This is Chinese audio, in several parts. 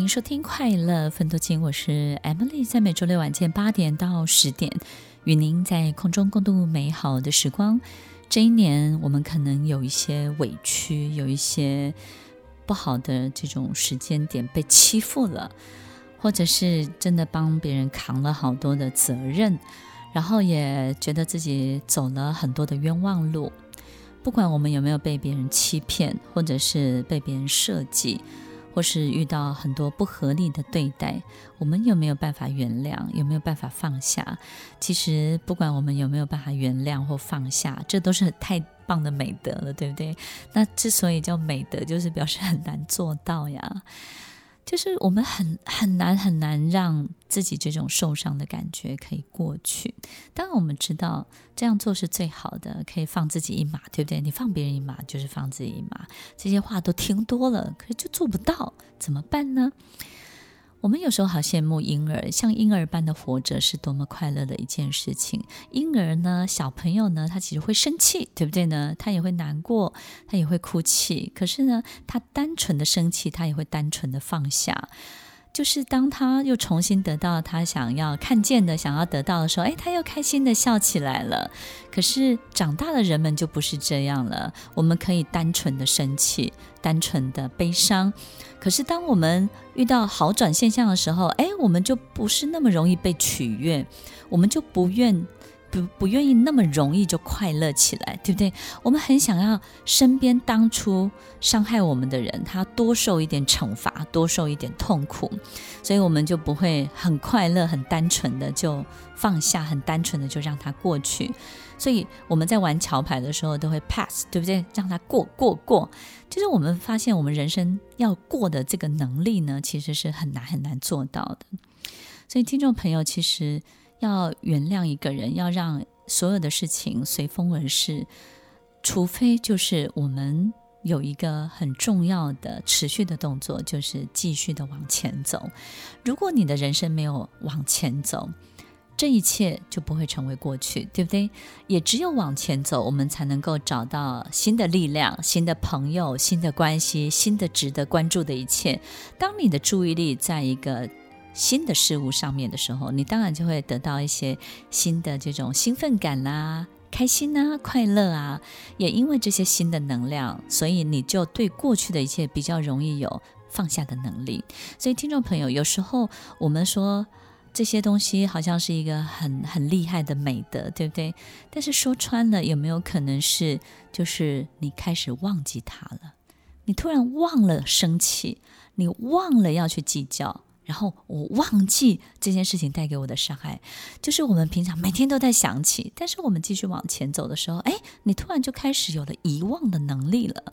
您收听快乐分多金，我是 Emily，在每周六晚间八点到十点，与您在空中共度美好的时光。这一年，我们可能有一些委屈，有一些不好的这种时间点被欺负了，或者是真的帮别人扛了好多的责任，然后也觉得自己走了很多的冤枉路。不管我们有没有被别人欺骗，或者是被别人设计。或是遇到很多不合理的对待，我们有没有办法原谅？有没有办法放下？其实，不管我们有没有办法原谅或放下，这都是太棒的美德了，对不对？那之所以叫美德，就是表示很难做到呀。就是我们很很难很难让自己这种受伤的感觉可以过去。当然，我们知道这样做是最好的，可以放自己一马，对不对？你放别人一马，就是放自己一马。这些话都听多了，可是就做不到，怎么办呢？我们有时候好羡慕婴儿，像婴儿般的活着是多么快乐的一件事情。婴儿呢，小朋友呢，他其实会生气，对不对呢？他也会难过，他也会哭泣。可是呢，他单纯的生气，他也会单纯的放下。就是当他又重新得到他想要看见的、想要得到的时候，哎，他又开心的笑起来了。可是长大的人们就不是这样了。我们可以单纯的生气，单纯的悲伤。可是当我们遇到好转现象的时候，哎，我们就不是那么容易被取悦，我们就不愿。不不愿意那么容易就快乐起来，对不对？我们很想要身边当初伤害我们的人，他多受一点惩罚，多受一点痛苦，所以我们就不会很快乐、很单纯的就放下，很单纯的就让他过去。所以我们在玩桥牌的时候都会 pass，对不对？让他过过过。就是我们发现，我们人生要过的这个能力呢，其实是很难很难做到的。所以听众朋友，其实。要原谅一个人，要让所有的事情随风而逝，除非就是我们有一个很重要的持续的动作，就是继续的往前走。如果你的人生没有往前走，这一切就不会成为过去，对不对？也只有往前走，我们才能够找到新的力量、新的朋友、新的关系、新的值得关注的一切。当你的注意力在一个新的事物上面的时候，你当然就会得到一些新的这种兴奋感啦、开心啊、快乐啊。也因为这些新的能量，所以你就对过去的一切比较容易有放下的能力。所以，听众朋友，有时候我们说这些东西好像是一个很很厉害的美德，对不对？但是说穿了，有没有可能是就是你开始忘记它了？你突然忘了生气，你忘了要去计较。然后我忘记这件事情带给我的伤害，就是我们平常每天都在想起，但是我们继续往前走的时候，哎，你突然就开始有了遗忘的能力了，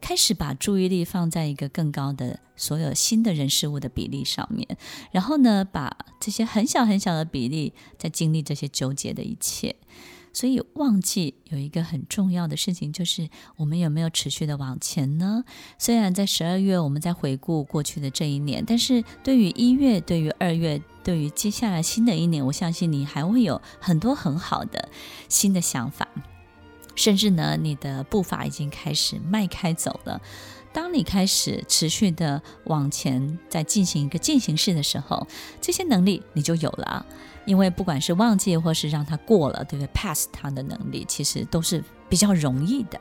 开始把注意力放在一个更高的所有新的人事物的比例上面，然后呢，把这些很小很小的比例在经历这些纠结的一切。所以忘记有一个很重要的事情，就是我们有没有持续的往前呢？虽然在十二月我们在回顾过去的这一年，但是对于一月、对于二月、对于接下来新的一年，我相信你还会有很多很好的新的想法，甚至呢，你的步伐已经开始迈开走了。当你开始持续的往前，在进行一个进行式的时候，这些能力你就有了。因为不管是忘记或是让它过了，对不对？pass 它的能力其实都是比较容易的。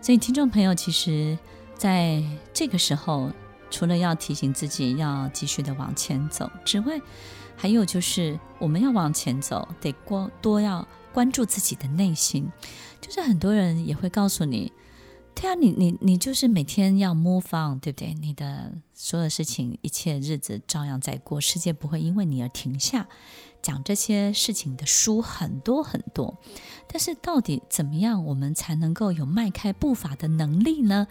所以听众朋友，其实在这个时候，除了要提醒自己要继续的往前走之外，还有就是我们要往前走，得过多要关注自己的内心。就是很多人也会告诉你，对啊，你你你就是每天要 move on，对不对？你的所有事情，一切日子照样在过，世界不会因为你而停下。讲这些事情的书很多很多，但是到底怎么样我们才能够有迈开步伐的能力呢？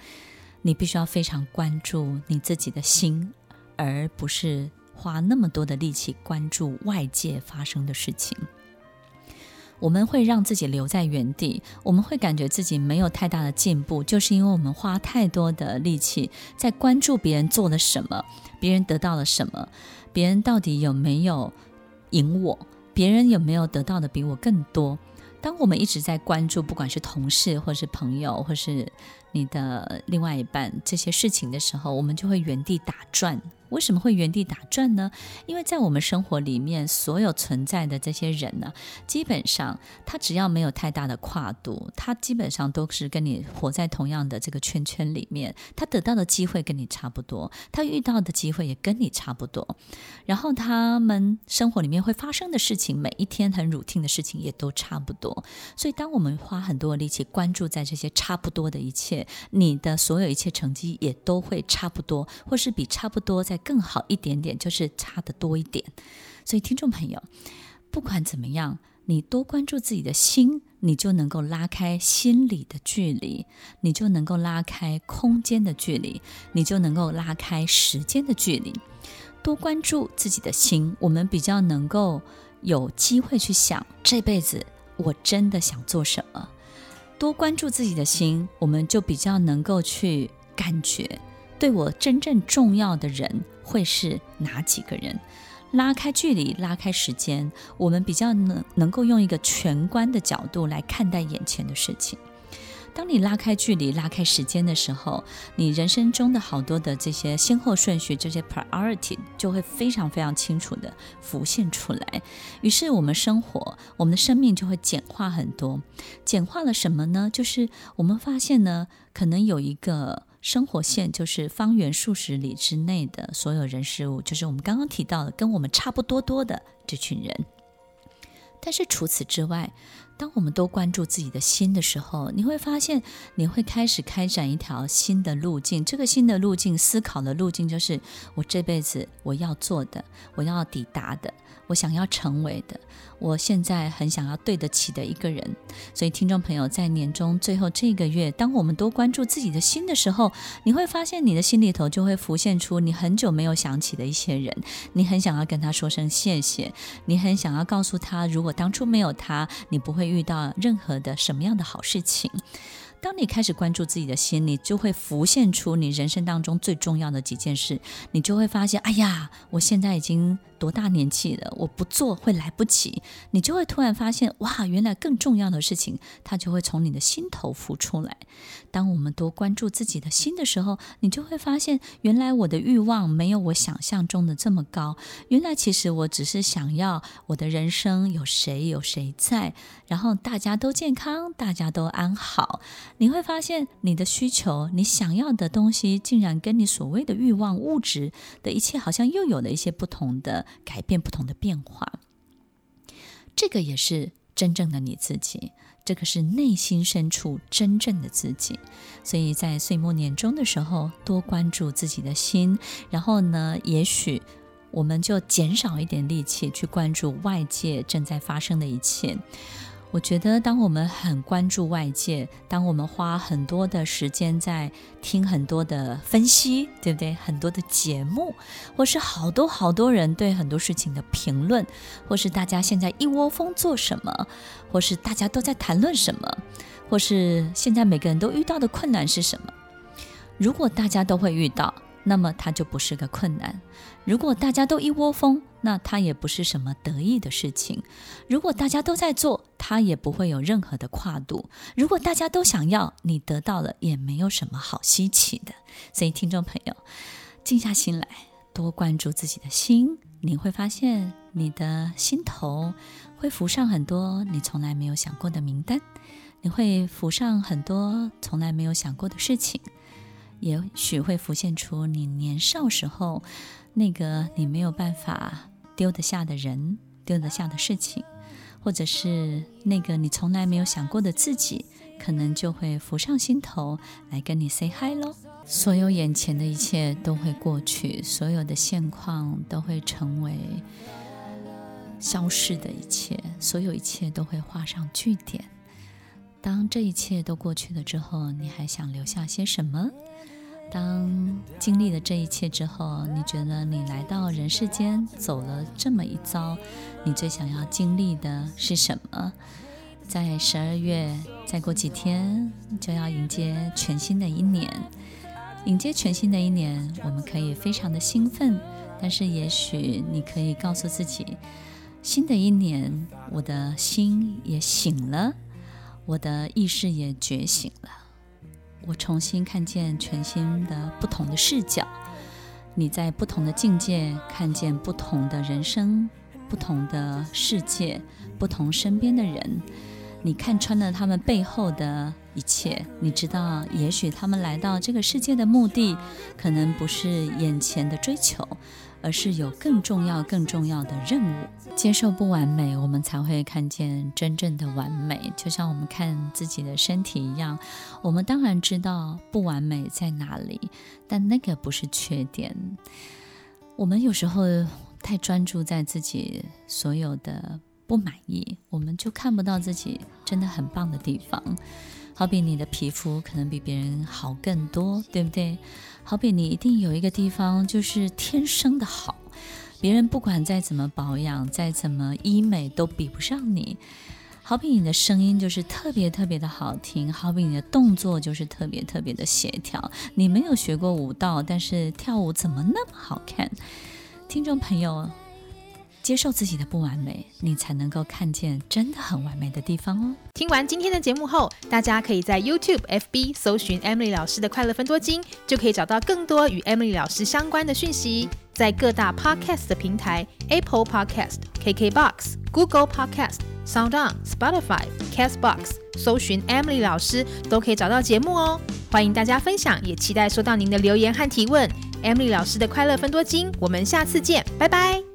你必须要非常关注你自己的心，而不是花那么多的力气关注外界发生的事情。我们会让自己留在原地，我们会感觉自己没有太大的进步，就是因为我们花太多的力气在关注别人做了什么，别人得到了什么，别人到底有没有。赢我，别人有没有得到的比我更多？当我们一直在关注，不管是同事，或是朋友，或是你的另外一半这些事情的时候，我们就会原地打转，为什么会原地打转呢？因为在我们生活里面，所有存在的这些人呢，基本上他只要没有太大的跨度，他基本上都是跟你活在同样的这个圈圈里面，他得到的机会跟你差不多，他遇到的机会也跟你差不多，然后他们生活里面会发生的事情，每一天很 routine 的事情也都差不多。所以，当我们花很多力气关注在这些差不多的一切，你的所有一切成绩也都会差不多，或是比差不多在。更好一点点，就是差得多一点。所以，听众朋友，不管怎么样，你多关注自己的心，你就能够拉开心理的距离，你就能够拉开空间的距离，你就能够拉开时间的距离。多关注自己的心，我们比较能够有机会去想这辈子我真的想做什么。多关注自己的心，我们就比较能够去感觉。对我真正重要的人会是哪几个人？拉开距离，拉开时间，我们比较能能够用一个全观的角度来看待眼前的事情。当你拉开距离、拉开时间的时候，你人生中的好多的这些先后顺序、这些 priority 就会非常非常清楚地浮现出来。于是，我们生活、我们的生命就会简化很多。简化了什么呢？就是我们发现呢，可能有一个。生活线就是方圆数十里之内的所有人事物，就是我们刚刚提到的跟我们差不多多的这群人。但是除此之外，当我们都关注自己的心的时候，你会发现你会开始开展一条新的路径。这个新的路径，思考的路径，就是我这辈子我要做的，我要抵达的。我想要成为的，我现在很想要对得起的一个人。所以，听众朋友，在年终最后这个月，当我们都关注自己的心的时候，你会发现你的心里头就会浮现出你很久没有想起的一些人，你很想要跟他说声谢谢，你很想要告诉他，如果当初没有他，你不会遇到任何的什么样的好事情。当你开始关注自己的心，你就会浮现出你人生当中最重要的几件事，你就会发现，哎呀，我现在已经多大年纪了，我不做会来不及。你就会突然发现，哇，原来更重要的事情，它就会从你的心头浮出来。当我们多关注自己的心的时候，你就会发现，原来我的欲望没有我想象中的这么高。原来其实我只是想要我的人生有谁有谁在，然后大家都健康，大家都安好。你会发现，你的需求，你想要的东西，竟然跟你所谓的欲望、物质的一切，好像又有了一些不同的改变、不同的变化。这个也是真正的你自己，这个是内心深处真正的自己。所以在岁末年终的时候，多关注自己的心，然后呢，也许我们就减少一点力气去关注外界正在发生的一切。我觉得，当我们很关注外界，当我们花很多的时间在听很多的分析，对不对？很多的节目，或是好多好多人对很多事情的评论，或是大家现在一窝蜂做什么，或是大家都在谈论什么，或是现在每个人都遇到的困难是什么？如果大家都会遇到。那么它就不是个困难。如果大家都一窝蜂，那它也不是什么得意的事情。如果大家都在做，它也不会有任何的跨度。如果大家都想要，你得到了也没有什么好稀奇的。所以，听众朋友，静下心来，多关注自己的心，你会发现你的心头会浮上很多你从来没有想过的名单，你会浮上很多从来没有想过的事情。也许会浮现出你年少时候那个你没有办法丢得下的人、丢得下的事情，或者是那个你从来没有想过的自己，可能就会浮上心头来跟你 say hi 喽。所有眼前的一切都会过去，所有的现况都会成为消逝的一切，所有一切都会画上句点。当这一切都过去了之后，你还想留下些什么？当经历了这一切之后，你觉得你来到人世间走了这么一遭，你最想要经历的是什么？在十二月再过几天就要迎接全新的一年，迎接全新的一年，我们可以非常的兴奋，但是也许你可以告诉自己，新的一年，我的心也醒了，我的意识也觉醒了。我重新看见全新的、不同的视角，你在不同的境界看见不同的人生、不同的世界、不同身边的人，你看穿了他们背后的一切。你知道，也许他们来到这个世界的目的，可能不是眼前的追求。而是有更重要、更重要的任务。接受不完美，我们才会看见真正的完美。就像我们看自己的身体一样，我们当然知道不完美在哪里，但那个不是缺点。我们有时候太专注在自己所有的不满意，我们就看不到自己真的很棒的地方。好比你的皮肤可能比别人好更多，对不对？好比你一定有一个地方就是天生的好，别人不管再怎么保养、再怎么医美都比不上你。好比你的声音就是特别特别的好听，好比你的动作就是特别特别的协调。你没有学过舞蹈，但是跳舞怎么那么好看？听众朋友。接受自己的不完美，你才能够看见真的很完美的地方哦。听完今天的节目后，大家可以在 YouTube、FB 搜寻 Emily 老师的快乐分多金，就可以找到更多与 Emily 老师相关的讯息。在各大 Podcast 的平台，Apple Podcast、KKBox、Google Podcast、SoundOn、Spotify、Castbox，搜寻 Emily 老师都可以找到节目哦。欢迎大家分享，也期待收到您的留言和提问。Emily 老师的快乐分多金，我们下次见，拜拜。